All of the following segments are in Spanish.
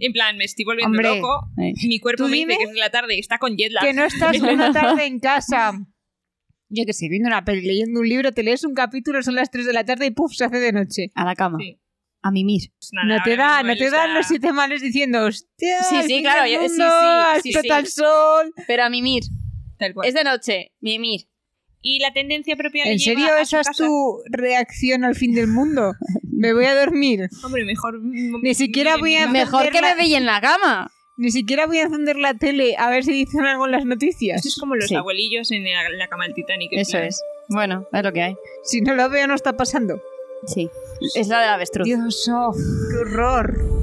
En plan, me estoy volviendo Hombre, loco. eh. Mi cuerpo me dice que es de la tarde y está con jet lag. Que no estás una tarde en casa. Yo que sé, viendo una peli, leyendo un libro, te lees un capítulo, son las 3 de la tarde y puf, se hace de noche. A la cama. Sí. A mimir. Pues nada, No te da, no te dan está- los siete males diciendo, hostia, Sí, sí, claro, del yo- sí, mundo, sí, sí, sí. el sol. Pero a mimir. Tal cual. Es de noche. Mimir. Y la tendencia propia ¿En lleva serio a esa su es casa. tu reacción al fin del mundo? Me voy a dormir. Hombre, mejor... Ni siquiera voy a- Mejor que Encenderla. me veía en la cama. Ni siquiera voy a encender la tele a ver si dicen algo en las noticias. Esto es como los Sí. abuelillos en la, la cama del Titanic. Eso plan, es. Bueno, es lo que hay. Si no lo veo, no está pasando. Sí. Es la del avestruz. Dios, oh, qué horror.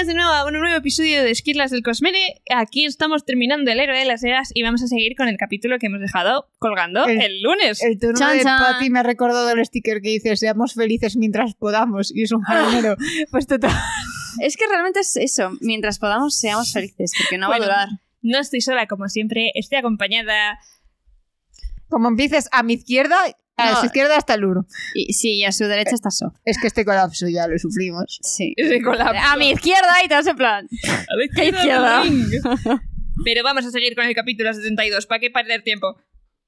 Bienvenidos de nuevo a un nuevo episodio de Esquirlas del Cosmere. Aquí estamos terminando el héroe de las eras y vamos a seguir con el capítulo que hemos dejado colgando el, El- lunes. El Chan, de chan. Patty me ha recordado el sticker que dice seamos felices mientras podamos y es un jardinero. pues total. Es que realmente es eso. Mientras podamos, seamos felices, porque no Bueno. va a durar. No estoy sola, como siempre, estoy acompañada. Como empieces a mi izquierda, a No. su izquierda está Luro. Y sí, y a su derecha está So. Es que este colapso ya lo sufrimos. Sí. Ese colapso. A mi izquierda y te vas en plan. A la izquierda. Pero vamos a seguir con el capítulo 72. ¿Para qué perder tiempo?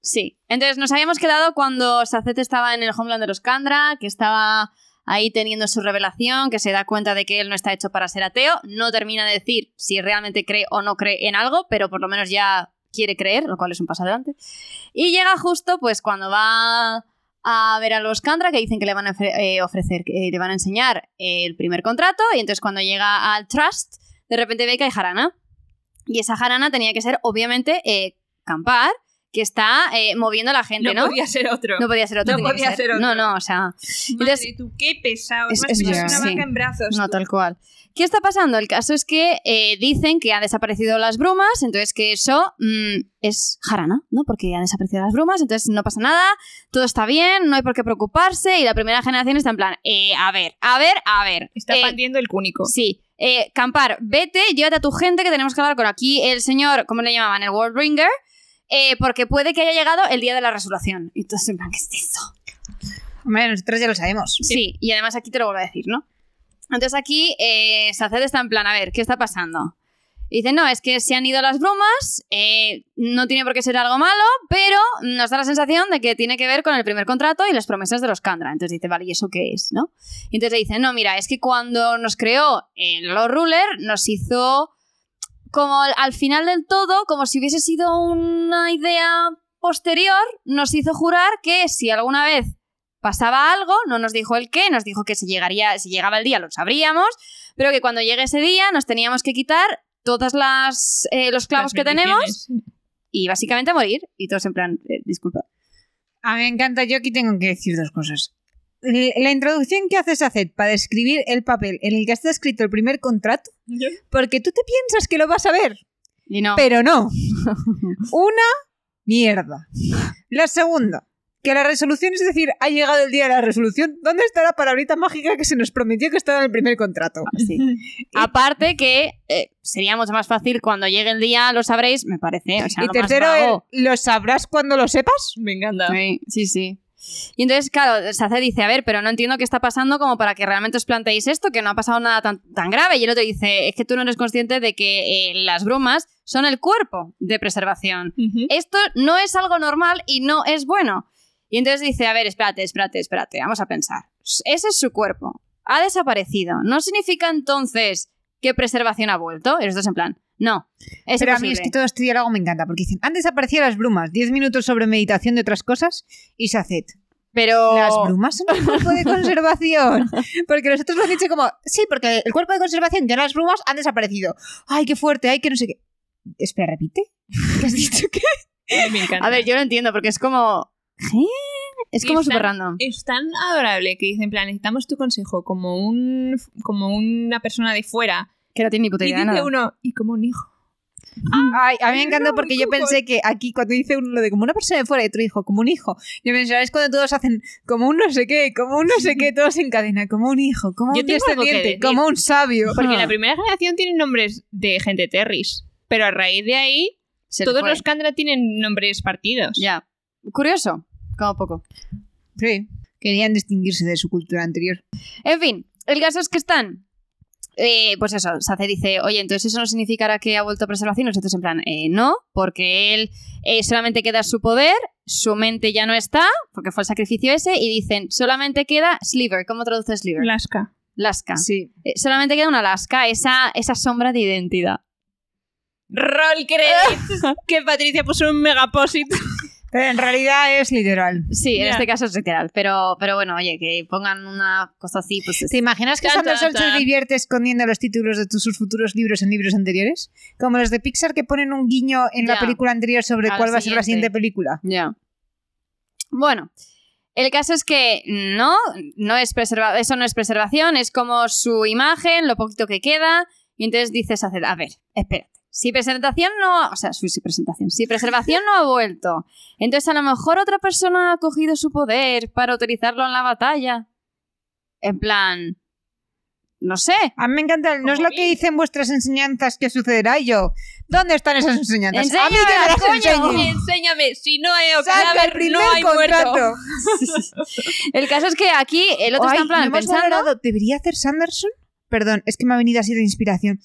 Sí. Entonces nos habíamos quedado cuando Sacet estaba en el homeland de los Kandra, que estaba ahí teniendo su revelación, que se da cuenta de que él no está hecho para ser ateo. No termina de decir si realmente cree o no cree en algo, pero por lo menos ya quiere creer, lo cual es un paso adelante. Y llega justo pues cuando va a ver a los Kandra que dicen que le van a eh, ofrecer, que le van a enseñar el primer contrato y entonces cuando llega al Trust de repente ve que hay jarana. Y esa jarana tenía que ser obviamente eh, Campar, que está eh, moviendo a la gente, ¿no? podía ser otro. No podía ser otro. No podía ser otro. No, no, o sea, Madre, entonces- tú, qué pesado. Es- Es, es una verdad, vaca sí. en brazos. no tú. tal cual. ¿Qué está pasando? El caso es que eh, dicen que han desaparecido las brumas, entonces que eso mm, es jarana, ¿no? Porque han desaparecido las brumas, entonces no pasa nada, todo está bien, no hay por qué preocuparse y la primera generación está en plan, eh, a ver, a ver, a ver. Está eh, partiendo el cúnico. Sí. Eh, Campar, vete, llévate a tu gente que tenemos que hablar con aquí el señor, ¿cómo le llamaban? El Worldbringer. Eh, porque puede que haya llegado el día de la resurrección. Y entonces, en plan, ¿qué es eso? Hombre, nosotros ya lo sabemos. Sí, y además aquí te lo vuelvo a decir, ¿no? Entonces aquí eh, Saced está en plan, a ver, ¿qué está pasando? Y dice, no, es que se han ido las brumas, eh, no tiene por qué ser algo malo, pero nos da la sensación de que tiene que ver con el primer contrato y las promesas de los Kandra. Entonces dice, vale, ¿y eso qué es? ¿no? Y entonces le dice, no, mira, es que cuando nos creó el Lord Ruler, nos hizo como al, al final del todo, como si hubiese sido una idea posterior, nos hizo jurar que si alguna vez pasaba algo, no nos dijo el qué, nos dijo que si llegaría, si llegaba el día lo sabríamos, pero que cuando llegue ese día nos teníamos que quitar todas las eh, los clavos que tenemos y básicamente morir y todos en plan, eh, disculpa. A mí me encanta, yo aquí tengo que decir dos cosas. La introducción que hace Saced para describir el papel en el que está escrito el primer contrato, porque tú te piensas que lo vas a ver, Y no. pero no. Una mierda. La segunda, que la resolución, es decir, ha llegado el día de la resolución, ¿dónde está la palabrita mágica que se nos prometió que estaba en el primer contrato? Sí. Aparte que eh, sería mucho más fácil cuando llegue el día, lo sabréis, me parece. O sea, y lo tercero, vago. el, ¿lo sabrás cuando lo sepas? Me encanta. Sí, sí, sí. Y entonces, claro, Sace dice, a ver, pero no entiendo qué está pasando como para que realmente os planteéis esto, que no ha pasado nada tan, tan grave. Y el otro dice, es que tú no eres consciente de que eh, las brumas son el cuerpo de preservación. Esto no es algo normal y no es bueno. Y entonces dice, a ver, espérate, espérate, espérate, vamos a pensar. Ese es su cuerpo. Ha desaparecido. ¿No significa entonces que preservación ha vuelto? Y nosotros en plan, no. Es Pero a mí imposible. es que todo este diálogo me encanta, porque dicen, han desaparecido las brumas, 10 minutos sobre meditación de otras cosas, y Saced. Pero... Las brumas son un cuerpo de conservación. Porque nosotros lo han dicho como, sí, porque el cuerpo de conservación ya las brumas han desaparecido. Ay, qué fuerte, ay, que no sé qué. Espera, repite. ¿Qué has dicho que? Me encanta. A ver, yo lo entiendo porque es como... ¿Qué? Es como Y súper random. Es tan adorable que dice, en plan, necesitamos tu consejo como un como una persona de fuera. Que no tiene ni puta Y idea de dice nada. uno, y como un hijo. Ay, a mí me encantó porque yo pensé que aquí cuando dice uno lo de como una persona de fuera y otro hijo, como un hijo, yo pensaba, es cuando todos hacen como un no sé qué, como un no sé qué, todos en cadena, como un hijo, como Yo un descendiente, como un sabio. Porque Ah. la primera generación tienen nombres de gente terris. Pero a raíz de ahí, Se todos fue. los Kandra tienen nombres partidos. Ya. Curioso. Como poco. Sí, querían distinguirse de su cultura anterior. En fin, el caso es que están. eh, pues eso, Sace dice, oye, entonces eso no significará que ha vuelto a preservación. Nosotros en plan, eh, no, porque él eh, solamente queda su poder, su mente ya no está, porque fue el sacrificio ese, y dicen, solamente queda Sliver. ¿Cómo traduce Sliver? Laska. Lasca. Sí. Eh, solamente queda una Lasca, esa, esa sombra de identidad. Roll credits. que Patricia puso un megapósit. Pero en realidad es literal. Sí, en este caso es literal, pero, pero bueno, oye, que pongan una cosa así, pues... ¿Te imaginas que tan, Sanderson se divierte escondiendo los títulos de tus- sus futuros libros en libros anteriores? Como los de Pixar que ponen un guiño en la película anterior sobre A cuál va a ser la siguiente. película. Ya. Bueno, el caso es que no, no es preserva eso no es preservación, es como su imagen, lo poquito que queda, y entonces dices, a ver, espérate. Si presentación no, o sea, si presentación, si preservación no ha vuelto, entonces a lo mejor otra persona ha cogido su poder para utilizarlo en la batalla. En plan, no sé. A mí me encanta, no es lo que dicen vuestras enseñanzas que sucederá y yo. ¿Dónde están esas enseñanzas? a mí que me las coño. Enséñame, si no hay Saca el primer no hay contrato. muerto. El caso es que aquí el otro Ay, está en plan no pensando... ¿Debería hacer Sanderson? Perdón, es que me ha venido así de inspiración.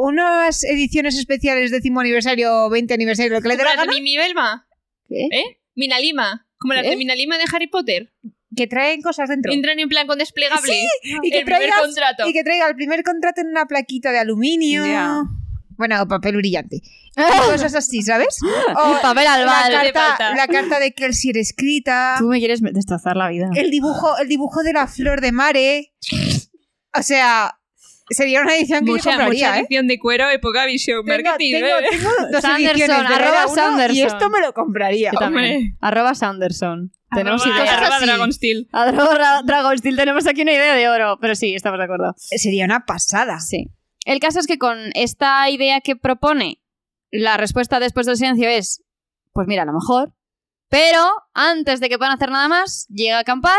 Unas ediciones especiales décimo aniversario o 20 aniversario, lo que le dé la gana, Mimi Belma, ¿Qué? ¿eh? Minalima. Como las ¿Eh? de Minalima de Harry Potter. que traen cosas dentro. Entran en plan con desplegable. y que el primer contrato. Y que traiga el primer contrato en una plaquita de aluminio. Ya. Bueno, papel brillante. Cosas así, ¿sabes? O El papel la albal. hace carta, la carta de Kelsier escrita. Tú me quieres destrozar la vida. El dibujo, el dibujo de la flor de mare. O sea, sería una edición que Mucha, yo compraría, mucha ¿eh? edición de cuero, época Vision Tengo, Marketing. tengo- ¿eh? tengo dos Sanderson, ediciones de arroba uno y Sanderson. esto me lo compraría. Yo también. Hombre. Arroba Sanderson. Tenemos Arroba- ideas. arroba. Dragon Steel. Arroba Dragonsteel. Tenemos aquí una idea de oro. Pero sí, estamos de acuerdo. Sería una pasada. Sí. El caso es que con esta idea que propone, la respuesta después del silencio es: Pues mira, a lo mejor. Pero antes de que puedan hacer nada más, llega a acampar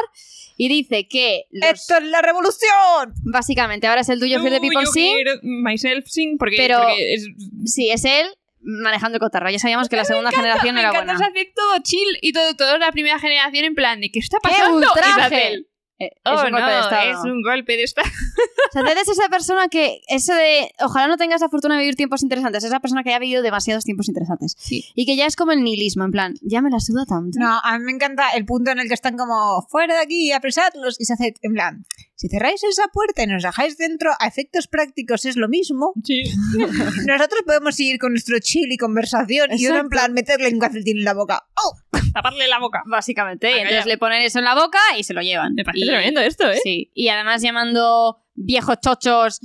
y dice que los- ¡Esto es la revolución! básicamente ahora es el Do You Hear the People Sing. myself sing porque, Pero- porque es, Sí, es él manejando el cotarro. Ya sabíamos que la segunda generación me era encanta buena. se hace todo chill y todo, todo la primera generación en plan de ¿qué está ¡Qué pasando? ultraje! Eh, Oh, es un golpe no, de estado. es un golpe de estado. O sea, eres esa persona que, eso de, ojalá no tengas la fortuna de vivir tiempos interesantes, esa persona que ha vivido demasiados tiempos interesantes. Sí. Y que ya es como el nihilismo, en plan, ya me la suda tanto. No, a mí me encanta el punto en el que están como fuera de aquí, apresadlos. Y se hace en plan, si cerráis esa puerta y nos dejáis dentro, a efectos prácticos es lo mismo. Sí. Nosotros podemos seguir con nuestro chill y conversación y uno en plan meterle un calcetín en la boca. ¡Oh! Taparle la boca. Básicamente. Ah, entonces le ponen eso en la boca y se lo llevan. Me parece Y- tremendo esto, ¿eh? Sí. Y además llamando viejos chochos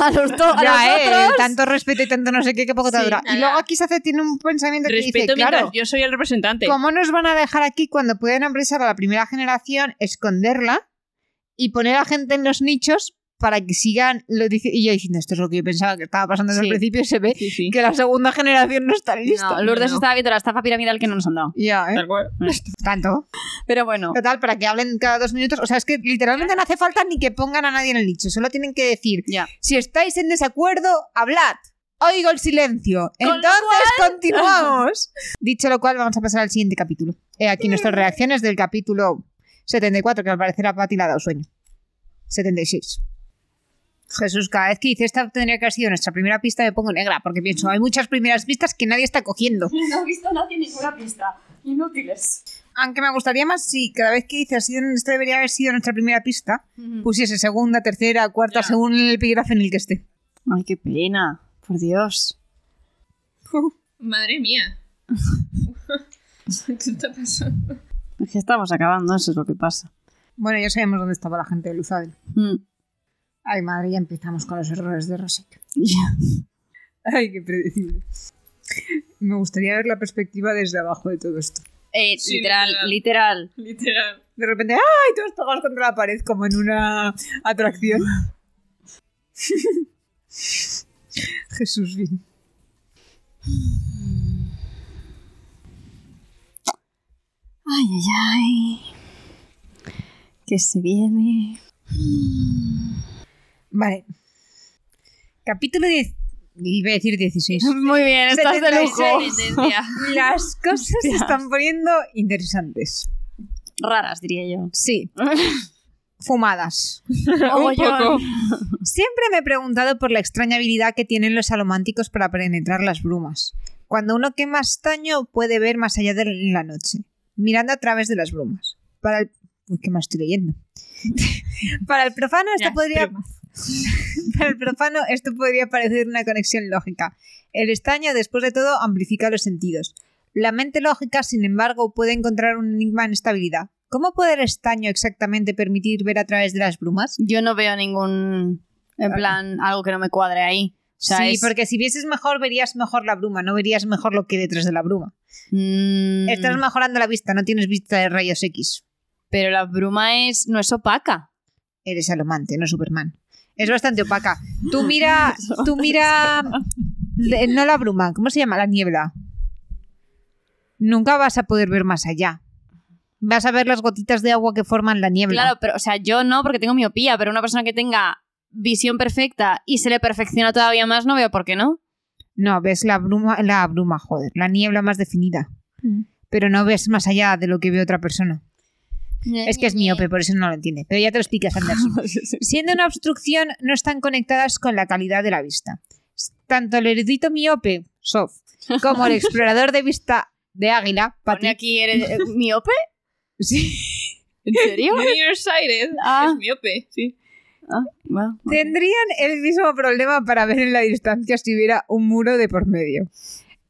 a los, to- a Ya, los eh, otros. tanto respeto y tanto no sé qué, qué poco te Sí, dura. nada. Y luego aquí se hace, tiene un pensamiento que Respeto dice, mientras claro, yo soy el representante. ¿cómo nos van a dejar aquí cuando pueden apresar a la primera generación, esconderla y poner a gente en los nichos para que sigan lo dice y yo diciendo esto es lo que yo pensaba que estaba pasando desde Sí. el principio y se ve Sí, sí. que la segunda generación no está lista. No, Lourdes No. estaba viendo la estafa piramidal que no nos han dado. Ya, ¿eh? Cual. Tanto. Pero bueno. Total, para que hablen cada dos minutos. O sea, es que literalmente no hace falta ni que pongan a nadie en el nicho. Solo tienen que decir, Ya. si estáis en desacuerdo, hablad. Oigo el silencio. Con Entonces continuamos. Dicho lo cual, vamos a pasar al siguiente capítulo. Aquí nuestras reacciones del capítulo 74, que al parecer a Pati le ha dado sueño. 76. Jesús, cada vez que dice esta tendría que haber sido nuestra primera pista, me pongo negra, porque pienso, hay muchas primeras pistas que nadie está cogiendo. No he visto nadie ninguna pista. Inútiles. Aunque me gustaría más si cada vez que dice así, esto debería haber sido nuestra primera pista, pusiese segunda, tercera, cuarta, Ya. según el epígrafe en el que esté. Ay, qué pena. Por Dios. Madre mía. ¿Qué está pasando? Es que estamos acabando, eso es lo que pasa. Bueno, ya sabemos dónde estaba la gente de Luzadel. Mm. Ay, madre, ya empezamos con los errores de Rosek. Ya. Ay, qué predecible. Me gustaría ver la perspectiva desde abajo de todo esto. Eh, Sí, literal, literal. literal. Literal. De repente, ¡ay! Todos pegados contra la pared como en una atracción. Jesús, bien. Ay, ay, ay. Que se viene. Vale. Capítulo 10. Iba a decir 16. Muy bien, estás de 76. lujo. Las cosas se están poniendo interesantes. Raras, diría yo. Sí. Fumadas. Mogollón. Siempre me he preguntado por la extraña habilidad que tienen los salománticos para penetrar las brumas. Cuando uno quema estaño puede ver más allá de la noche, mirando a través de las brumas. Para el... Uy, ¿qué más estoy leyendo? para el profano esto Ya, podría... Para el profano esto podría parecer una conexión lógica. El estaño, después de todo, amplifica los sentidos. La mente lógica, sin embargo, puede encontrar un enigma en esta habilidad. ¿Cómo puede el estaño exactamente permitir ver a través de las brumas? Yo no veo ningún. En plan, algo que no me cuadre ahí. Sea, sí, es- porque si vieses mejor, verías mejor la bruma, no verías mejor lo que hay detrás de la bruma. Mm, Estás mejorando la vista, no tienes vista de rayos X. Pero la bruma es. no es opaca. Eres alomante, no Superman. Es bastante opaca. Tú mira, tú mira, le- no la bruma, ¿cómo se llama? La niebla. Nunca vas a poder ver más allá. Vas a ver las gotitas de agua que forman la niebla. Claro, pero, o sea, yo no, porque tengo miopía, pero una persona que tenga visión perfecta y se le perfecciona todavía más, no veo por qué no. No, ves la bruma, la bruma, joder, la niebla más definida. Pero no ves más allá de lo que ve otra persona. Es que es miope, por eso no lo entiende. Pero ya te lo explicas, Anderson. Siendo una obstrucción, no están conectadas con la calidad de la vista. Tanto el erudito miope, Sof, como el explorador de vista de águila, ¿Pone Pati, aquí eres eh, miope? sí, ¿En serio? Nearsighted. Ah. Es miope, sí. Ah, tendrían el mismo problema para ver en la distancia si hubiera un muro de por medio.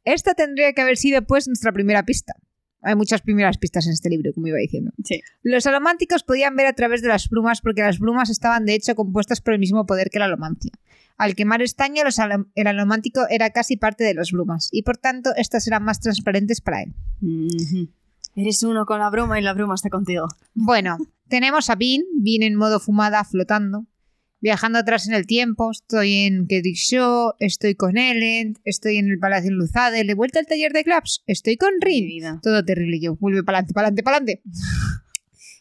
Esta tendría que haber sido, pues, nuestra primera pista. Hay muchas primeras pistas en este libro, como iba diciendo. Sí. Los alománticos podían ver a través de las brumas porque las brumas estaban de hecho compuestas por el mismo poder que la alomancia. Al quemar estaño, los el alomántico era casi parte de las brumas y por tanto estas eran más transparentes para él. Mhm. Eres uno con la bruma y la bruma está contigo. Bueno, tenemos a Bean, Bean en modo fumada, flotando, viajando atrás en el tiempo. Estoy en Kedrick Shaw, estoy con Ellen, estoy en el Palacio en Luzade, de vuelta al taller de Claps, estoy con Rin. Todo terrible yo. Vuelve para adelante, para adelante, para adelante.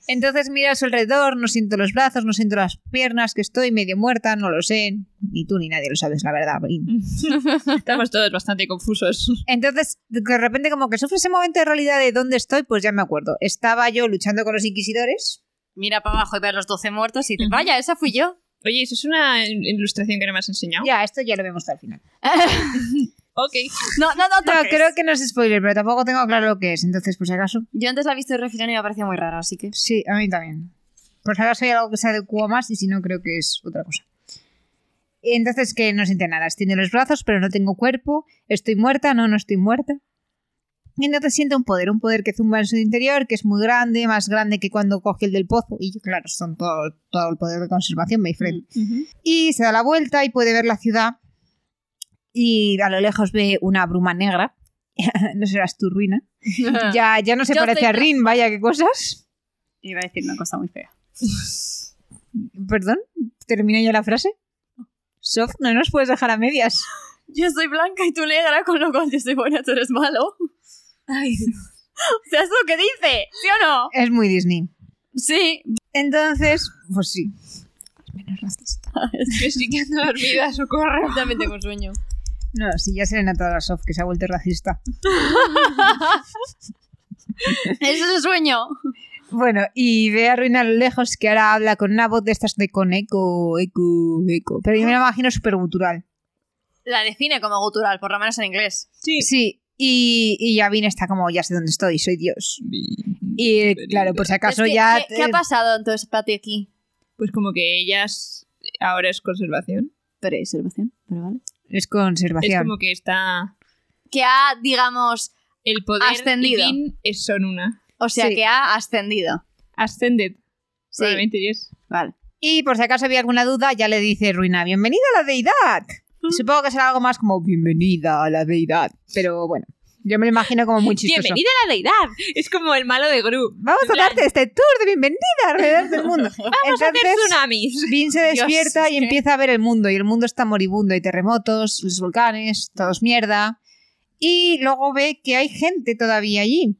Entonces mira a su alrededor, no siento los brazos, no siento las piernas, que estoy medio muerta, no lo sé. Ni tú ni nadie lo sabes, la verdad. Brin. Estamos todos bastante confusos. Entonces, de repente como que sufre ese momento de realidad de dónde estoy, pues ya me acuerdo. Estaba yo luchando con los inquisidores. Mira para abajo y ve a los 12 muertos y dice, vaya, esa fui yo. Oye, eso es una ilustración que no me has enseñado. Ya, esto ya lo vemos hasta el final. Ok. no, no, no, No, creo que no es spoiler, pero tampoco tengo claro lo que es. Entonces, por si acaso. Yo antes la he visto de refilón y me parecía muy rara, así que... Sí, a mí también. Por si acaso hay algo que se adecua más y si no, creo que es otra cosa. Entonces, que no siente nada. Extiende los brazos, pero no tengo cuerpo. Estoy muerta, no, no estoy muerta. Y entonces siente un poder, un poder que zumba en su interior, que es muy grande, más grande que cuando coge el del pozo. Y claro, son todo, todo el poder de conservación, my friend. Y se da la vuelta y puede ver la ciudad. Y a lo lejos ve una bruma negra. no serás tu ruina. Ya, ya no se Yo parece estoy a Rin, vaya, qué cosas. Iba a decir una cosa muy fea. Perdón, ¿termina ya la frase? Sof, no nos puedes dejar a medias. Yo soy blanca y tú negra, con lo cual yo soy buena, tú eres malo. Ay, O sea, es lo que dice, ¿sí o no? Es muy Disney. Sí. Entonces, pues sí. Es menos racista. es que sí que ando dormida, socorro. También tengo sueño. No, sí, ya se le nota a la Sof que se ha vuelto racista. Ese es el sueño. Bueno, y ve a Ruina a lo lejos que ahora habla con una voz de estas de con eco, eco, eco. Pero yo me la imagino súper gutural. La define como gutural, por lo menos en inglés. Sí. Sí, y, y Yavin está como, ya sé dónde estoy, soy Dios. Y claro, por si acaso Es que, ya... ¿qué, qué ha pasado entonces, Pati, aquí? Pues como que ellas ahora es conservación. Preservación, pero vale. Es Es conservación. como que está Que ha, digamos, el poder Ascendido. y es- son una. O sea Sí. que ha ascendido. Ascended. Sí. Probablemente yes. Vale. Y por si acaso había alguna duda, ya le dice Ruina, bienvenida a la deidad. Supongo que será algo más como bienvenida a la deidad. Pero bueno, yo me lo imagino como muy chistoso. Bienvenida a la deidad. Es como el malo de Gru. Vamos a plan, darte este tour de bienvenida alrededor del mundo. Vamos a hacer Entonces, tsunamis. Vin se despierta es y empieza a ver el mundo. Y el mundo está moribundo. Hay terremotos, los volcanes, todos mierda. Y luego ve que hay gente todavía allí.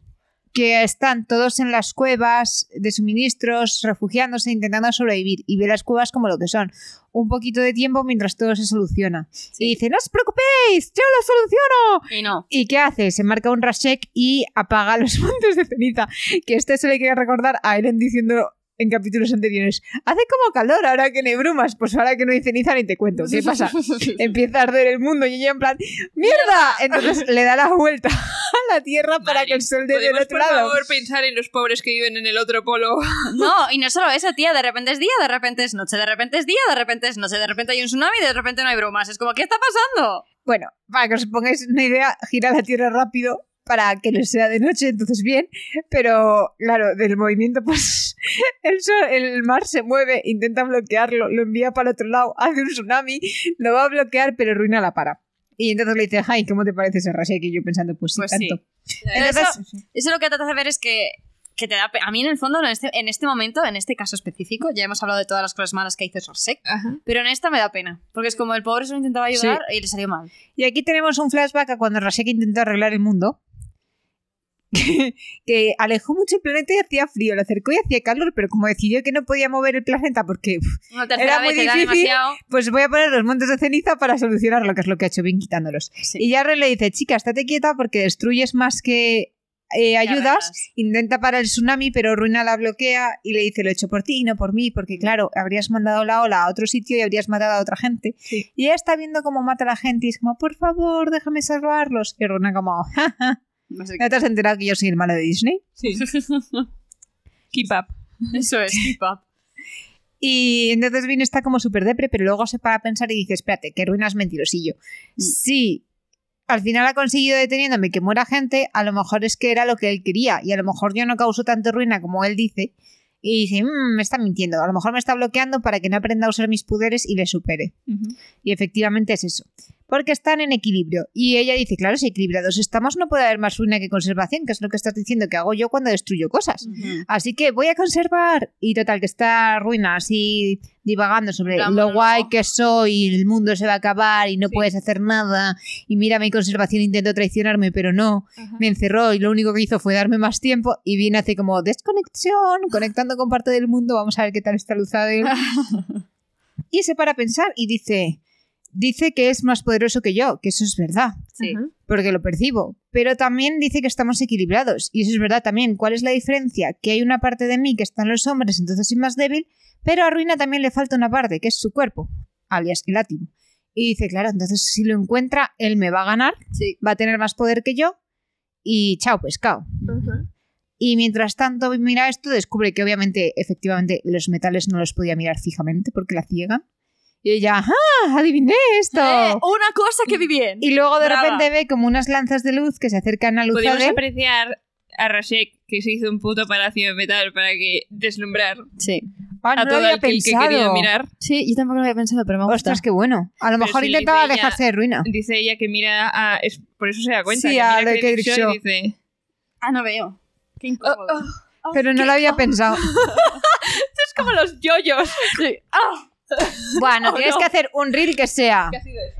Que están todos en las cuevas de suministros, refugiándose, intentando sobrevivir. Y ve las cuevas como lo que son. Un poquito de tiempo mientras todo se soluciona. Y dice, no os preocupéis, yo lo soluciono. Y no. ¿Y qué hace? Se marca un Rashek y apaga los montes de ceniza. Que este se le quiere recordar a Eren diciendo en capítulos anteriores: Hace como calor ahora que no hay brumas. Pues ahora que no hay ceniza ni te cuento. ¿Qué pasa? Empieza a arder el mundo y ella en plan: ¡Mierda! Entonces le da la vuelta a la tierra para que el sol dé del ¿Podemos, otro por lado. favor, pensar en los pobres que viven en el otro polo? No, y no solo eso, tía. De repente es día, de repente es noche, de repente es día, de repente es noche, de repente hay un tsunami, de repente no hay bromas. Es como, ¿qué está pasando? Bueno, para que os pongáis una idea, gira la tierra rápido para que les sea de noche, entonces bien, pero claro, del movimiento, pues el, sol- el mar se mueve, intenta bloquearlo, lo envía para el otro lado, hace un tsunami, lo va a bloquear, pero Ruina la para. Y entonces le dice, ay, ¿cómo te parece ese Rashek? Y yo pensando, pues sí, Pues sí. tanto. Pero Entonces, eso, eso lo que trata de ver es que, que te da... A mí, en el fondo, en este, en este momento, en este caso específico, ya hemos hablado de todas las cosas malas que hizo Sorsek, pero en esta me da pena. Porque es como el pobre solo intentaba ayudar y le salió mal. Y aquí tenemos un flashback a cuando Rashek intentó arreglar el mundo. Que alejó mucho el planeta y hacía frío, lo acercó y hacía calor, pero como decidió que no podía mover el planeta porque Era muy difícil. pues voy a poner los montes de ceniza para solucionarlo, que es lo que ha hecho bien quitándolos. Sí. Y Jarren le dice, chica, estate quieta porque destruyes más que eh, ayudas. Intenta parar el tsunami, pero Ruina la bloquea y le dice, lo he hecho por ti y no por mí, porque claro, habrías mandado la ola a otro sitio y habrías matado a otra gente. Sí. Y ella está viendo cómo mata a la gente y es como, por favor, déjame salvarlos. Y Ruina como, "Ja, ja, No sé ¿no te has enterado que yo soy el malo de Disney? Sí. Keep up. Eso es, keep up. Y entonces Vin está como súper depre, pero luego se para a pensar y dice, espérate, que Ruina es mentirosillo. Mm. Sí, al final ha conseguido deteniéndome que muera gente, a lo mejor es que era lo que él quería y a lo mejor yo no causo tanto ruina como él dice. Y dice, "Mm, me está mintiendo, a lo mejor me está bloqueando para que no aprenda a usar mis poderes y le supere. Y efectivamente es eso. Porque están en equilibrio. Y ella dice, claro, si equilibrados estamos, no puede haber más ruina que conservación, que es lo que estás diciendo que hago yo cuando destruyo cosas. Así que voy a conservar. Y total, que está ruina así divagando sobre lo guay que soy, el mundo se va a acabar y no Sí. puedes hacer nada. Y mira, mi conservación intentó traicionarme, pero no. Me encerró y lo único que hizo fue darme más tiempo. Y viene hace como desconexión, conectando con parte del mundo. Vamos a ver qué tal está Luzadel. y se para a pensar y dice. Dice que es más poderoso que yo, que eso es verdad Sí. Porque lo percibo. Pero también dice que estamos equilibrados. Y eso es verdad también. ¿Cuál es la diferencia? Que hay una parte de mí que está en los hombres, entonces soy más débil, pero a Ruina también le falta una parte, que es su cuerpo, alias Elatim. Y dice, claro, entonces si lo encuentra, él me va a ganar, Sí. va a tener más poder que yo, y chao, pescado. Y mientras tanto mira esto, descubre que obviamente, efectivamente, los metales no los podía mirar fijamente porque la ciegan. Y ella, ¡ah! ¡Adiviné esto! Eh, una cosa que vi bien. Y luego de Brava. repente ve como unas lanzas de luz que se acercan a Podemos Luzadel. apreciar a Rashek que se hizo un puto palacio de metal para que deslumbrar Sí. Ah, no a lo todo había el que, el que pensado. quería mirar. Sí, yo tampoco lo había pensado, pero me gusta. Ostras, qué bueno. A lo Pero mejor si intentaba ella- alejarse de ruina. Dice ella que mira a... es- por eso se da cuenta. Sí, que a mira lo Shaw Shaw. y dice... Ah, no veo. Qué incómodo. Pero no lo había pensado. Es como los yoyos. Sí. Bueno, Oh, tienes no. que hacer un reel que sea. ¿Qué ha sido eso?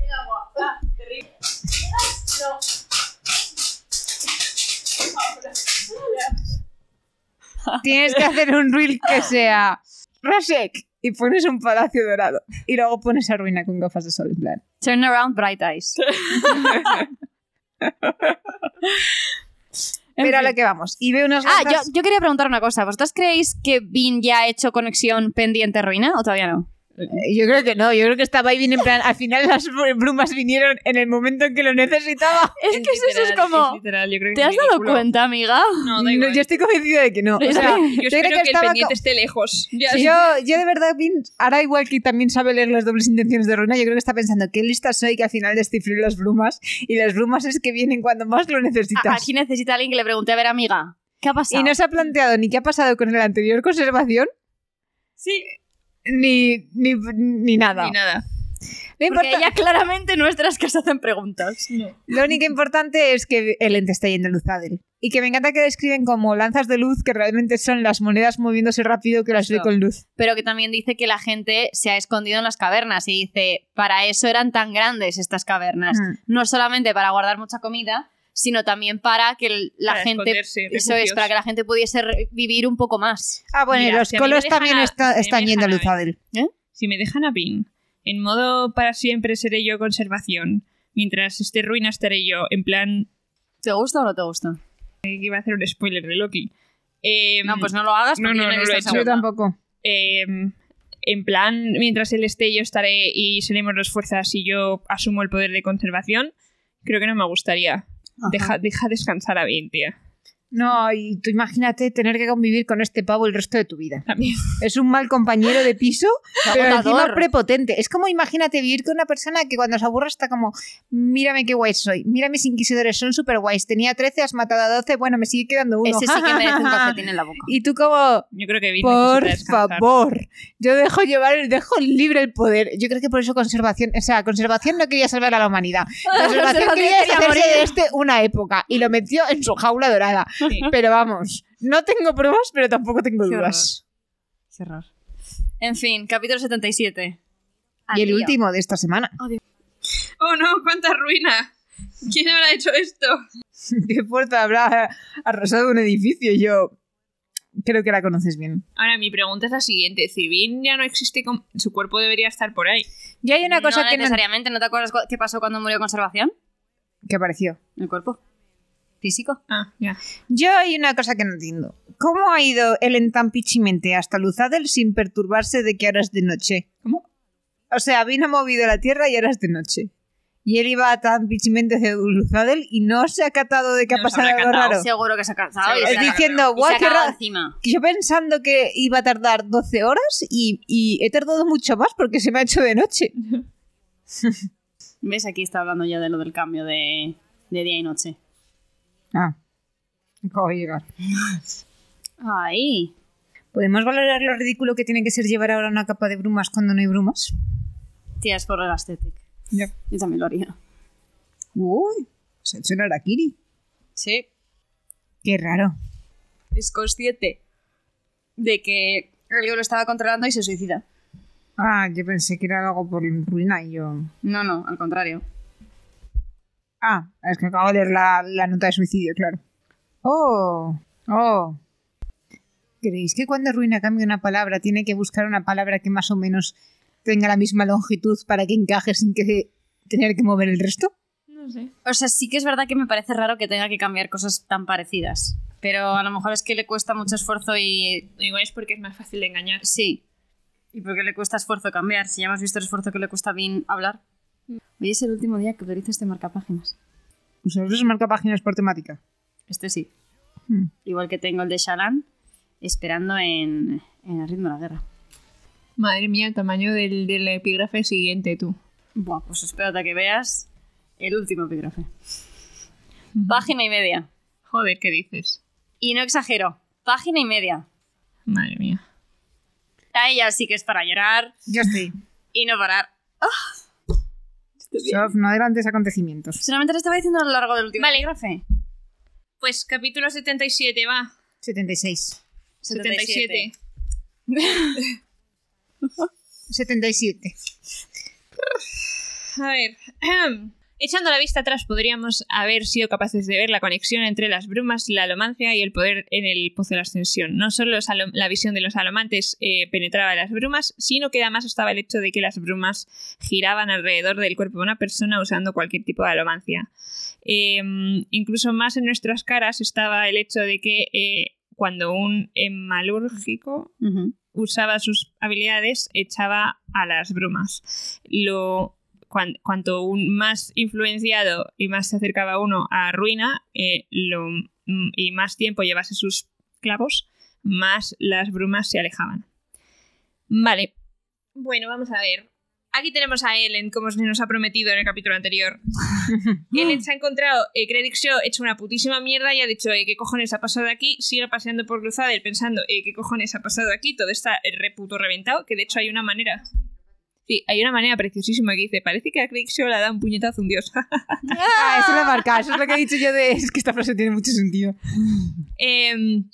Tienes que hacer un reel que sea. Rashek. Y pones un palacio dorado. Y luego pones a ruina con gafas de sol, en plan. Turn around, bright eyes. Pero a lo que vamos. Y unas Ah, yo, yo quería preguntar una cosa. ¿Vosotros creéis que Vin ya ha hecho conexión pendiente ruina o todavía no? Eh, Yo creo que no. Yo creo que estaba ahí bien en plan. Al final las brumas vinieron en el momento en que lo necesitaba. Es que eso es como... literal, yo creo que ¿Te has dado ridículo. cuenta, amiga? No, da No, igual. yo estoy convencida de que no. O Yo sea, también. Yo yo espero creo que, que el estaba pendiente esté lejos. Ya, yo, yo de verdad, Vin, ahora igual que también sabe leer las dobles intenciones de Ruina, yo creo que está pensando qué lista soy que al final descifré las brumas y las brumas es que vienen cuando más lo necesitas. Aquí necesita alguien que le pregunte, a ver, amiga, ¿Qué ha pasado? Y no se ha planteado ni qué ha pasado con el anterior conservación, Sí. Ni, ni, ni nada. Ni nada. Lo, Porque ella claramente nuestras que se hacen preguntas. lo único importante es que el ente está yendo luz Adel. Y que me encanta que describen como lanzas de luz que realmente son las monedas moviéndose rápido que las ve con luz. Pero que también dice que la gente se ha escondido en las cavernas y dice, para eso eran tan grandes estas cavernas. Mm. No solamente para guardar mucha comida, sino también para que la Para gente... Eso es, para que la gente pudiese vivir un poco más. Ah, bueno, Mira, y los si colos también a- está- si están yendo a luz a Adel. Si me dejan a Pin en modo para siempre seré yo conservación, mientras esté ruina estaré yo, en plan ¿Te gusta o no te gusta? que iba a hacer un spoiler de Loki. Eh, No, pues no lo hagas no, porque no, yo no he no visto lo he el hecho. Yo segundo. tampoco. eh, en plan, mientras él esté, yo estaré y seremos las fuerzas y yo asumo el poder de conservación, creo que no me gustaría. Ajá. Deja, deja descansar a Vin, tía. No, y tú imagínate tener que convivir con este pavo el resto de tu vida. También. Es un mal compañero de piso, pero encima prepotente. Es como imagínate vivir con una persona que cuando se aburra está como, mírame qué guay soy, mira mis inquisidores, son súper guays. Tenía 13, has matado a 12, bueno, me sigue quedando uno. Ese sí que merece un cafetín en la boca. Y tú como, Yo creo que por favor, yo dejo llevar, el- dejo libre el poder. Yo creo que por eso conservación, o sea, conservación no quería salvar a la humanidad. Conservación Conservación quería quería deshacerse morir. de este una época y lo metió en su jaula dorada. Sí. Pero vamos, no tengo pruebas, pero tampoco tengo Qué dudas. Qué horror. En fin, capítulo 77. Y el lío. último de esta semana. Oh no, cuánta ruina. ¿Quién habrá hecho esto? ¿Qué puerta habrá arrasado un edificio? Yo creo que la conoces bien. Ahora, mi pregunta es la siguiente. Si Vin ya no existe, con- su cuerpo debería estar por ahí. Y hay una cosa no que, no- necesariamente, ¿no te acuerdas cu- qué pasó cuando murió conservación? que apareció. El cuerpo. Físico. Ah, ya. Yo hay una cosa que no entiendo. ¿Cómo ha ido el entampichimente hasta Luzadel sin perturbarse de que ahora es de noche? ¿Cómo? O sea, vino movido la tierra y ahora es de noche. Y él iba tan pichimente hacia Luzadel y no se ha catado de que ha No pasado algo catado. raro. Seguro que se ha cansado. Seguro y que se ha diciendo, guau, qué cagado ra- encima. Yo pensando que iba a tardar 12 horas y, y he tardado mucho más porque se me ha hecho de noche. ¿Ves? Aquí está hablando ya de lo del cambio de, de día y noche. Ah, acabo de llegar. Ahí. ¿Podemos valorar lo ridículo que tiene que ser llevar ahora una capa de brumas cuando no hay brumas? Tía, es por el aesthetic. Ya. Yo también lo haría. Uy, se ha hecho el Arakiri. Sí. Qué raro. Es consciente de que el lo estaba controlando y se suicida. Ah, yo pensé que era algo por ruina y yo... No, no, al contrario. Ah, es que acabo de leer la, la nota de suicidio, claro. Oh, oh. ¿Creéis que cuando Ruina cambia una palabra tiene que buscar una palabra que más o menos tenga la misma longitud para que encaje sin que tener que mover el resto? No sé. O sea, sí que es verdad que me parece raro que tenga que cambiar cosas tan parecidas. Pero a lo mejor es que le cuesta mucho esfuerzo y. Igual es porque es más fácil de engañar. Sí. ¿Y por qué le cuesta esfuerzo cambiar? Si ya hemos visto el esfuerzo que le cuesta a Vin hablar. Hoy es el último día que utilizo este marcapáginas. ¿Vosotros marca páginas por temática? Este sí. Hmm. Igual que tengo el de Shalan esperando en, en el ritmo de la guerra. Madre mía, el tamaño del, del epígrafe siguiente, tú. Buah, pues espérate a que veas el último epígrafe. Página y media. Joder, ¿qué dices? Y no exagero, página y media. Madre mía. Ahí ya sí que es para llorar Yo estoy. y no parar. Sof, no adelantes acontecimientos. Solamente lo estaba diciendo a lo largo del último Vale. epígrafe. Pues capítulo 77, va. 76. 77. 77. A ver. Echando la vista atrás, podríamos haber sido capaces de ver la conexión entre las brumas, la alomancia y el poder en el pozo de la ascensión. No solo la visión de los alomantes eh, penetraba las brumas, sino que además estaba el hecho de que las brumas giraban alrededor del cuerpo de una persona usando cualquier tipo de alomancia. Eh, incluso más en nuestras caras estaba el hecho de que eh, cuando un hemalúrgico Ujú. usaba sus habilidades, echaba a las brumas. Lo, cuan- cuanto un más influenciado y más se acercaba uno a ruina, eh, lo, mm, y más tiempo llevase sus clavos, más las brumas se alejaban. Vale. Bueno, vamos a ver. Aquí tenemos a Ellen, como se nos ha prometido en el capítulo anterior. Ellen se ha encontrado eh, Credit Show hecho una putísima mierda y ha dicho, eh, ¿qué cojones ha pasado aquí? Sigue paseando por Cruzadel pensando, eh, ¿qué cojones ha pasado aquí? Todo está reputo reventado, que de hecho hay una manera... Sí, hay una manera preciosísima que dice, parece que a Credit Show le ha dado un puñetazo a un dios. Ah, eso lo he marcado. Eso es lo que he dicho yo de... Es que esta frase tiene mucho sentido. Em,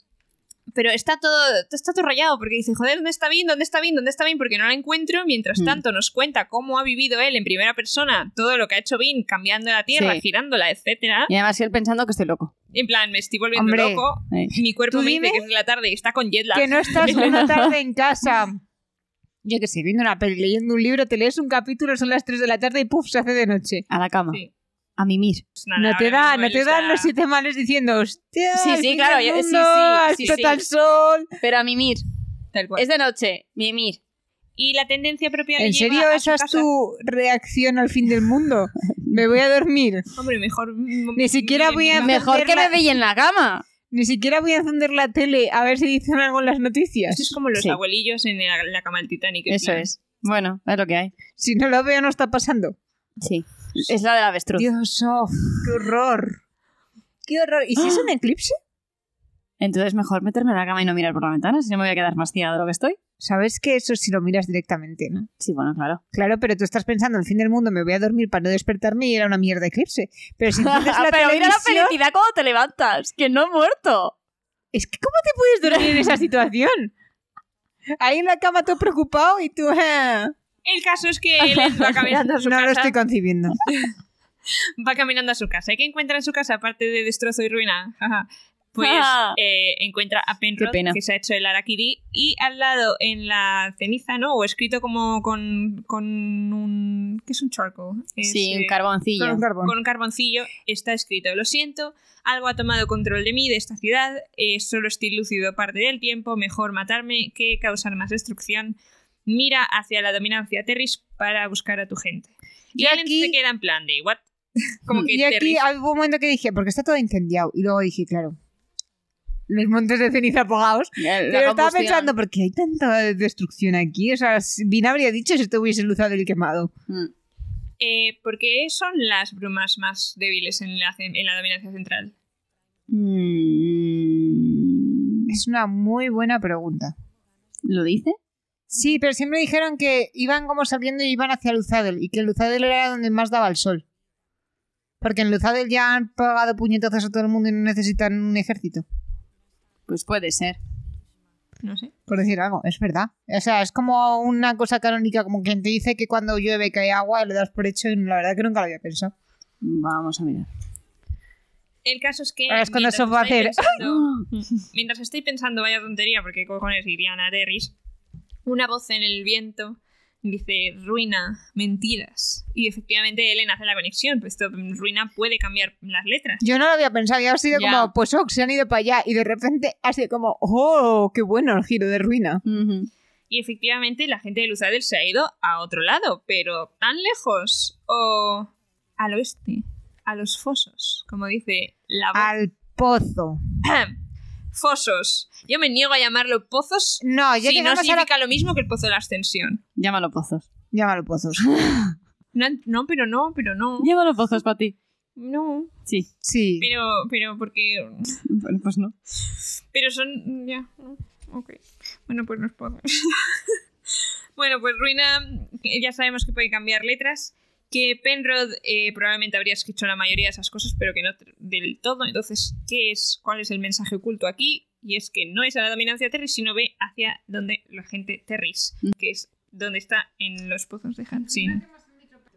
pero está todo, está todo rayado porque dice, joder, ¿dónde está Vin? ¿Dónde está Vin? ¿Dónde está Vin? Porque no la encuentro. Mientras Mm. tanto nos cuenta cómo ha vivido él en primera persona, todo lo que ha hecho Vin, cambiando la Tierra, Sí. girándola, etcétera. Y además él pensando que estoy loco. En plan, me estoy volviendo Hombre. loco. Eh. Mi cuerpo me dice que es la tarde y está con jet lag. Que no estás una tarde en casa. Yo que sé, viendo una peli, leyendo un libro, te lees un capítulo, son las 3 de la tarde y puff, se hace de noche. A la cama. Sí. A mimir. Pues nada, No te, da, no te dan los siete males diciendo, hostia, Sí, sí, claro, yo- sí, mundo, sí, sí, sí. el sol. Pero a mimir. Tal cual. Es de noche. Mimir. Y la tendencia propia ¿En lleva serio a esa es tu reacción al fin del mundo? Me voy a dormir. Hombre, mejor... Ni siquiera voy a- Mejor que Encenderla. bebé en la cama. Ni siquiera voy a encender la tele a ver si dicen algo en las noticias. Esto es como los Sí. abuelillos en la, la cama del Titanic. en Eso plan. es. Bueno, es lo que hay. Si no lo veo, no está pasando. Sí. Es la del avestruz. Dios, oh, qué horror. Qué horror. ¿Y si es un eclipse? Entonces mejor meterme en la cama y no mirar por la ventana, si no me voy a quedar más ciega de lo que estoy. Sabes que eso si lo miras directamente, ¿no? Sí, bueno, claro. Claro, pero tú estás pensando el fin del mundo, me voy a dormir para no despertarme y era una mierda eclipse. Pero si la Pero mira la felicidad cuando te levantas, que no he muerto. es que ¿cómo te puedes dormir en esa situación? Ahí en la cama todo preocupado y tú... eh, El caso es que él va caminando a su No lo casa. estoy concibiendo. va caminando a su casa. ¿Y qué encuentra en su casa aparte de destrozo y ruina? Pues Ah. eh, encuentra a Penrod, que se ha hecho el Arakiri, y al lado en la ceniza, ¿no? O escrito como con, con un... ¿Qué es un charcoal? Es, Sí, un eh, carboncillo. Con un carbón. con un carboncillo está escrito, lo siento, algo ha tomado control de mí, de esta ciudad, eh, solo estoy lúcido parte del tiempo, mejor matarme que causar más destrucción. Mira hacia la dominancia Terris para buscar a tu gente. Y Yo Ellen aquí- se queda en plan de, ¿what? Como que Y aquí hubo un momento que dije, porque está todo incendiado. Y luego dije, claro, los montes de ceniza apagados. La Pero estaba combustión. pensando, ¿por qué hay tanta destrucción aquí? O sea, bien habría dicho si esto hubiese luzado y quemado. Mm. Eh, ¿Por qué son las brumas más débiles en la, en la dominancia central? Mm. Es una muy buena pregunta. ¿Lo dice? Sí, pero siempre dijeron que iban como saliendo y iban hacia Luzadel y que Luzadel era donde más daba el sol. Porque en Luzadel ya han pagado puñetazos a todo el mundo y no necesitan un ejército. Pues puede ser. No sé. Por decir algo, es verdad. O sea, es como una cosa canónica, como quien te dice que cuando llueve cae agua y lo das por hecho y la verdad que nunca lo había pensado. Vamos a mirar. El caso es que... Ahora es cuando mientras eso va a estoy hacer- pensando- mientras estoy pensando, vaya tontería, porque cojones irían a Terris, una voz en el viento dice, ruina, mentiras. Y efectivamente Ellen hace la conexión, pues esto, ruina puede cambiar las letras. Yo no lo había pensado, ya ha sido Ya. como, pues oh, se han ido para allá y de repente ha sido como, oh, qué bueno el giro de ruina. Y efectivamente la gente de Luzadel se ha ido a otro lado, pero tan lejos o al oeste, a los fosos, como dice la voz. Al pozo. Fosos. Yo me niego a llamarlo pozos No, ya si no significa lo mismo que el pozo de la ascensión. Llámalo pozos. Llámalo pozos. No, no, pero no, pero no. Llámalo pozos para ti. No, Sí. Sí. pero, pero porque... Bueno, pues no. Pero son... Ya, ok. Bueno, pues los pozos. bueno, pues Ruina, ya sabemos que puede cambiar letras. Que Penrod eh, probablemente habría escrito la mayoría de esas cosas, pero que no del todo. Entonces, ¿qué es, ¿cuál es el mensaje oculto aquí? Y es que no es a la dominancia Terris, sino ve hacia donde la gente Terris, Mm. que es donde está en los pozos de Hansin.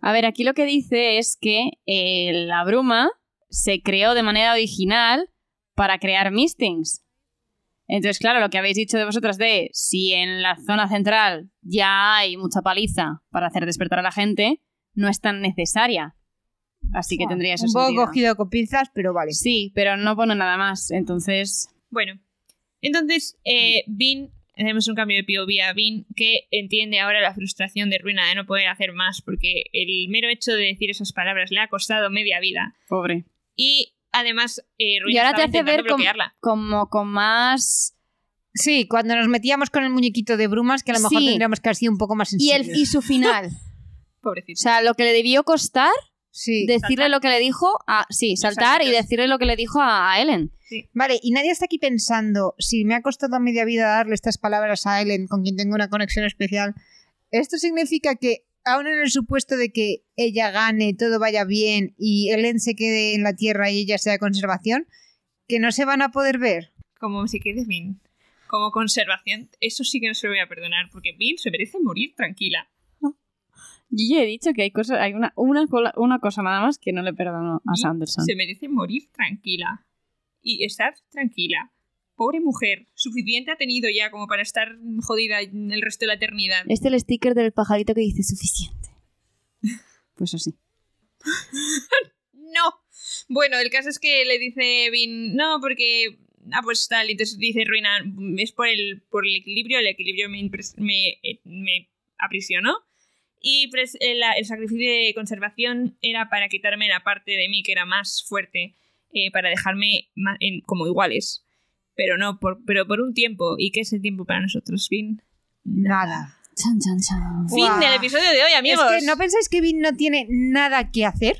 A ver, aquí lo que dice es que eh, la bruma se creó de manera original para crear mistings. Entonces, claro, lo que habéis dicho de vosotras de si en la zona central ya hay mucha paliza para hacer despertar a la gente, no es tan necesaria. Así que tendría eso Un poco sentido. cogido con pinzas, pero vale. Sí, pero no pone nada más. Entonces, Bueno, entonces eh, Vin, tenemos un cambio de POV a Vin que entiende ahora la frustración de Ruina de no poder hacer más porque el mero hecho de decir esas palabras le ha costado media vida. pobre. Y además, eh, Ruina Y ahora te estaba hace intentando ver com- como con más... Sí, cuando nos metíamos con el muñequito de brumas, que a lo mejor Sí. tendríamos que haber sido un poco más Y, el, sensibles. y su final. Pobrecito. O sea, lo que le debió costar Sí. decirle lo que le dijo a. Sí, saltar y decirle lo que le dijo a, a Ellen. Vale, y nadie está aquí pensando, si me ha costado media vida darle estas palabras a Ellen, con quien tengo una conexión especial, ¿esto significa que, aún en el supuesto de que ella gane, todo vaya bien y Ellen se quede en la Tierra y ella sea conservación, que no se van a poder ver? Como si quede Vin. Como conservación, eso sí que no se lo voy a perdonar, porque Vin se merece morir tranquila. Yo ya he dicho que hay cosas, hay una, una, una cosa nada más que no le perdono a Sanderson. Se merece morir tranquila. Y estar tranquila. Pobre mujer, suficiente ha tenido ya como para estar jodida el resto de la eternidad. Este es el sticker del pajarito que dice suficiente. Pues así. No. Bueno, el caso es que le dice Vin, no, porque... Ah, pues tal, y entonces dice Ruina, es por el, por el equilibrio, el equilibrio me, impres- me, eh, me aprisionó. Y pres- el, el sacrificio de conservación era para quitarme la parte de mí que era más fuerte, eh, para dejarme en- como iguales. Pero no, por, pero por un tiempo. ¿Y qué es el tiempo para nosotros, Vin? Nada. Chan, chan, chan. Fin Buah. del episodio de hoy, amigos. Es que, ¿no pensáis que Vin no tiene nada que hacer?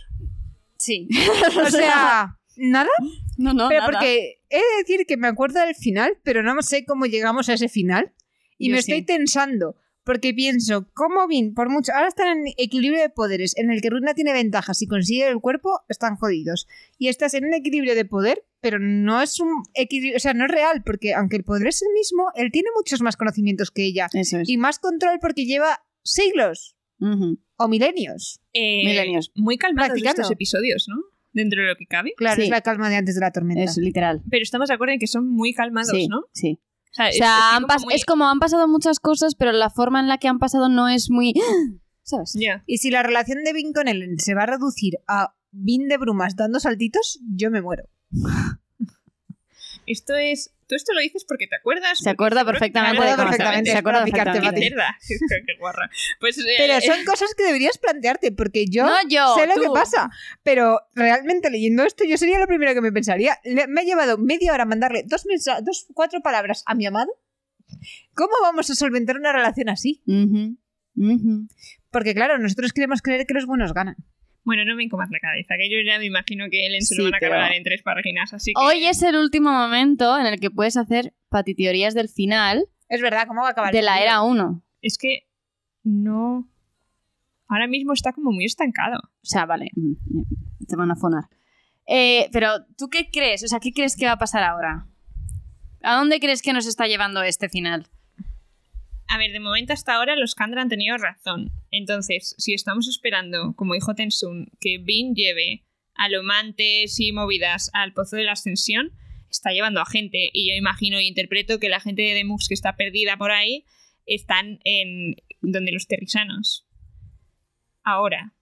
Sí. O sea, ¿nada? no, no, pero nada. porque he de decir que me acuerdo del final, pero no sé cómo llegamos a ese final. Y Yo me sí. estoy tensando. Porque pienso, ¿cómo Vin? Por mucho. Ahora están en equilibrio de poderes, en el que Ruina tiene ventajas. Si consigue el cuerpo, están jodidos. Y estás en un equilibrio de poder, pero no es un equilibrio. O sea, no es real, porque aunque el poder es el mismo, él tiene muchos más conocimientos que ella. Eso es. Y más control porque lleva siglos o milenios. Eh, Milenios. Muy calmados estos episodios, ¿no? Dentro de lo que cabe. Claro, Sí. es la calma de antes de la tormenta. Es literal. Pero estamos de acuerdo en que son muy calmados, sí, ¿no? sí. O sea, O es- sea, estoy han como pas- muy- es como han pasado muchas cosas, pero la forma en la que han pasado no es muy... ¿Sabes? Y si la relación de Vin con Ellen se va a reducir a Vin de brumas dando saltitos, yo me muero. Esto es. Tú esto lo dices porque te acuerdas. Se acuerda perfectamente te de acuerdas cómo estaba. perfectamente. Se acuerda perfectamente. Qué guarra. Pues, eh, Pero son cosas que deberías plantearte, porque yo no yo, sé lo tú. que pasa. Pero realmente leyendo esto, yo sería lo primero que me pensaría. Le- me ha llevado media hora mandarle dos, dos cuatro palabras a mi amado. ¿Cómo vamos a solventar una relación así? Porque claro, nosotros queremos creer que los buenos ganan. Bueno, no me encomas la cabeza, que yo ya me imagino que Ellen se Sí, lo van a pero- cargar en tres páginas, así que. Hoy es el último momento en el que puedes hacer patiteorías del final Es verdad, ¿cómo va a acabar? de la era 1. Es que. No. Ahora mismo está como muy estancado. O sea, vale, mm, te van a fonar. Eh, pero, ¿tú qué crees? O sea, ¿qué crees que va a pasar ahora? ¿A dónde crees que nos está llevando este final? A ver, de momento hasta ahora los Kandra han tenido razón. Entonces, si estamos esperando, como dijo Tensun, que Vin lleve alomantes y movidas al pozo de la ascensión, está llevando a gente. Y yo imagino y interpreto que la gente de Demux que está perdida por ahí están en donde los terrisanos. Ahora.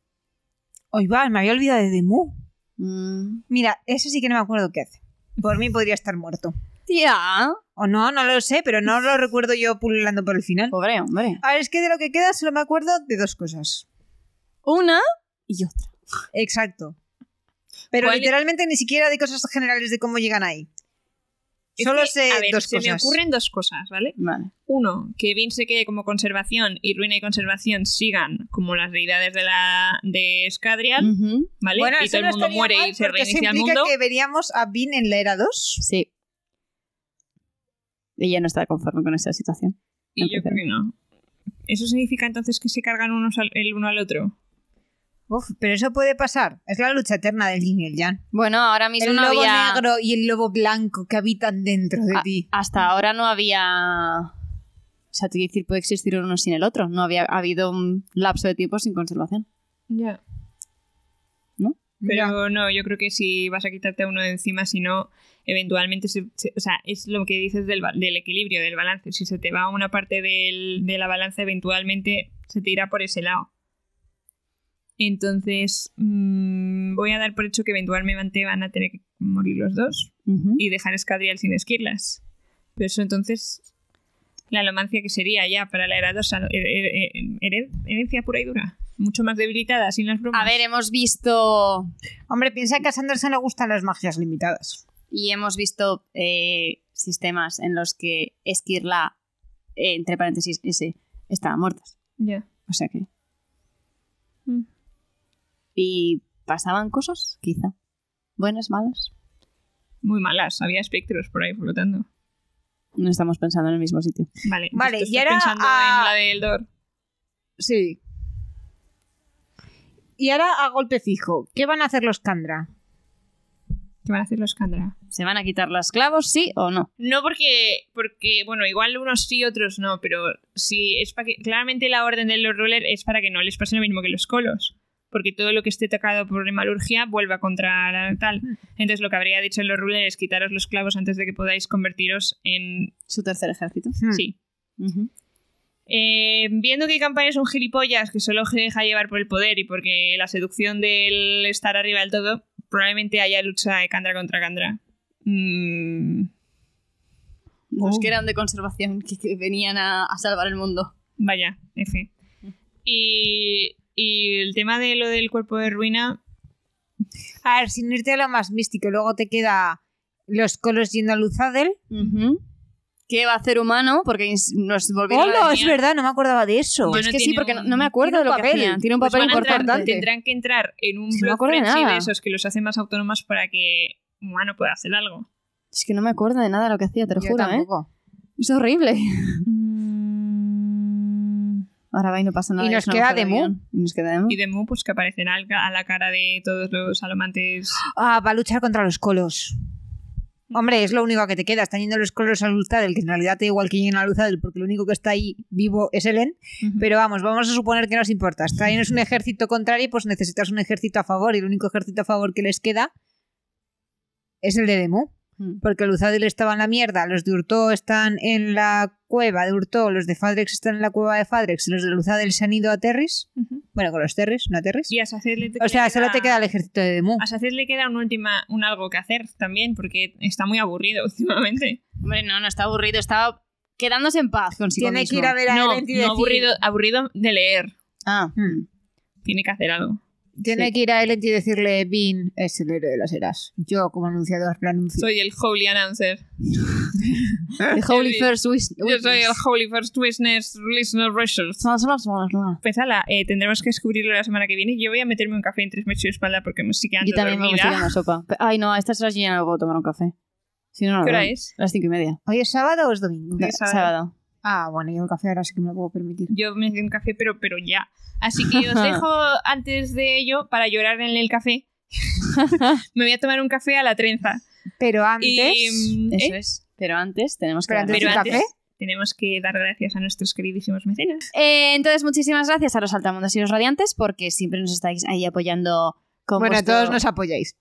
Hoy va, me había olvidado de Demu. Mm. Mira, eso sí que no me acuerdo qué hace. Por mí podría estar muerto. Tía, O no, no lo sé, pero no lo recuerdo yo pululando por el final. pobre hombre. A ver, es que de lo que queda solo me acuerdo de dos cosas. Una y otra. Exacto. Pero ¿Cuál- literalmente ni siquiera de cosas generales de cómo llegan ahí. Es Solo que, sé a ver, dos se cosas. me ocurren dos cosas, ¿vale? Vale. Uno, que Vin se quede como conservación y Ruina y conservación sigan como las deidades de la de Scadrial, Ujú. ¿vale? Bueno, y todo el mundo muere mal y se reinicia el mundo. que veríamos a Vin en la era 2. Sí. Ella no está conforme con esa situación. Y yo creo que no. ¿Eso significa entonces que se cargan unos al- el uno al otro? Uf, pero eso puede pasar. Es la lucha eterna del yin y el yang. Bueno, ahora mismo El no lobo había... negro y el lobo blanco que habitan dentro de ti. Hasta ahora no había... O sea, te quiero decir, puede existir uno sin el otro. No había habido un lapso de tiempo sin conservación. Ya. Pero no, yo creo que si vas a quitarte a uno de encima, si no, eventualmente, se- se- o sea, es lo que dices del, del equilibrio, del balance. Si se te va una parte del- de la balanza, eventualmente se te irá por ese lado. Entonces, mm, voy a dar por hecho que eventualmente van a tener que morir los dos y dejar Escadrial sin esquirlas. Pero eso entonces, la alomancia que sería ya para la era 2, herencia pura y dura. Mucho más debilitada, sin las bromas. A ver, hemos visto... Hombre, piensa que a Sanderson le gustan las magias limitadas. Y hemos visto eh, sistemas en los que Esquirla, eh, entre paréntesis, ese, estaba muertas. Ya. O sea que... Y pasaban cosas, quizá. Buenas, malas. Muy malas, había espectros por ahí flotando. No estamos pensando en el mismo sitio. Vale, Vale, y ahora pensando a- en la de Eldor. Sí. Y ahora a golpe fijo, ¿qué van a hacer los Kandra? ¿Qué van a hacer los Kandra? ¿Se van a quitar las clavos, sí o no? No porque, porque, bueno, igual unos sí, otros no, pero sí, es para que, claramente la orden de los ruler es para que no les pase lo mismo que los colos. Porque todo lo que esté tocado por hemalurgia vuelva contra la tal. Entonces lo que habría dicho en los ruler es quitaros los clavos antes de que podáis convertiros en... Su tercer ejército. Hmm. Sí. Eh, viendo que Campaña es un gilipollas que solo se deja llevar por el poder y porque la seducción del estar arriba del todo, probablemente haya lucha de Kandra contra Kandra. Mm, Los Oh. que eran de conservación, que, que venían a, a salvar el mundo. Vaya, F. Y, y el tema de lo del cuerpo de ruina, A ver, sin irte a lo más místico, luego te queda los colos yendo a Luzadel. Ujú. ¿Qué va a hacer humano? Porque ins- nos volvieron a ¡Hola! Es verdad, no me acordaba de eso. Bueno, es que sí, porque no, un- no me acuerdo de un lo que papel. hacían. Tiene un pues papel entrar- importante. tendrán que entrar en un no blog acuerdo de esos que los hacen más autónomos para que humano pueda hacer algo. Es que no me acuerdo de nada de lo que hacía, te lo Yo juro, ¿eh? tampoco. Es horrible. Ahora va y no pasa nada. Y nos queda de. Y nos queda Demu. Y Demu, pues que aparecerá a la cara de todos los alomantes. Ah, va a luchar contra los colos. Hombre, es lo único que te queda. Están yendo los colos a Luzadel, que en realidad te da igual que lleguen a Luzadel, porque lo único que está ahí vivo es Elen. Pero vamos, vamos a suponer que nos importa. Tienes un ejército contrario, pues necesitas un ejército a favor. Y el único ejército a favor que les queda es el de Demu. Mm. Porque Luzadel estaba en la mierda, los de Urtó están en la cueva de Urtó, los de Fadrex están en la cueva de Fadrex, y los de Luzadel se han ido a Terris. Bueno, con los Terris, no a Terris. Y a Saced le O sea, le solo te queda el ejército de Demu. A Saced le queda un, última, un algo que hacer también, porque está muy aburrido últimamente. Hombre, no, no está aburrido. Estaba quedándose en paz consigo Tiene mismo. que ir a ver a No, y no decir- aburrido, aburrido de leer. Ah, Hmm. Tiene que hacer algo. Tiene Sí. que ir a Elend y decirle, Vin es el héroe de las eras. Yo, como anunciador, lo anuncio. Soy el Holy Announcer. The Holy. First Wis- Yo soy el Witness. Holy First Witness Listener Results. Pues ala, eh, tendremos que descubrirlo la semana que viene. Yo voy a meterme un café en tres metros de espalda porque me estoy quedando Yo también me dormida. estoy en la sopa. Ay, no, a estas horas yo ya no puedo tomar un café. Si no, no ¿Qué hora es? Las cinco y media. ¿Hoy es sábado o es domingo? Sí. Es sábado. sábado. Ah, bueno, yo el café ahora sí que me lo puedo permitir. Yo me doy un café, pero, pero ya. Así que os dejo antes de ello para llorar en el café. me voy a tomar un café a la trenza. Pero antes... Y, mm, Eso ¿eh? es. Pero antes tenemos que Pero dar antes Pero antes café. tenemos que dar gracias a nuestros queridísimos mecenas. Eh, entonces, muchísimas gracias a los altamundos y los radiantes porque siempre nos estáis ahí apoyando con Bueno, vuestro- todos nos apoyáis.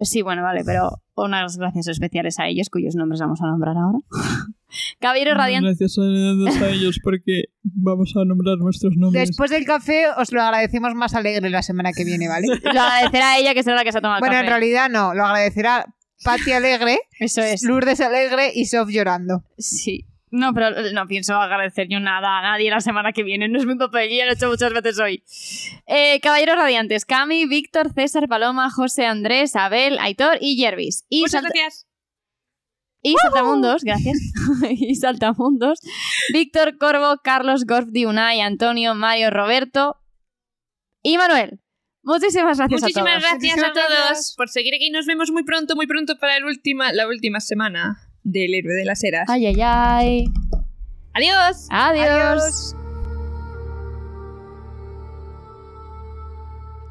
Sí, bueno, vale, pero unas gracias especiales a ellos, cuyos nombres vamos a nombrar ahora. Caballeros radiantes. Gracias a, a ellos porque vamos a nombrar nuestros nombres. Después del café os lo agradecemos más alegre la semana que viene, ¿vale? Lo agradecerá a ella que será la que se ha tomado el bueno, en café. realidad no, lo agradecerá Patti Alegre, Eso es. Lourdes Alegre y Sof llorando. Sí. No, pero no pienso agradecer yo nada a nadie la semana que viene. No es mi papel, ya lo he hecho muchas veces hoy. Eh, caballeros radiantes: Cami, Víctor, César, Paloma, José, Andrés, Abel, Aitor y Jervis. Y, Muchas salta- gracias. y Saltamundos, gracias. y Saltamundos: Víctor, Corvo, Carlos, Gorfdi, Unai, Antonio, Mario, Roberto y Manuel. Muchísimas gracias Muchísimas a todos. gracias a Muchísimas todos por seguir aquí. Nos vemos muy pronto, muy pronto para el última, la última semana del héroe de las eras. Ay, ay, ay. Adiós. Adiós.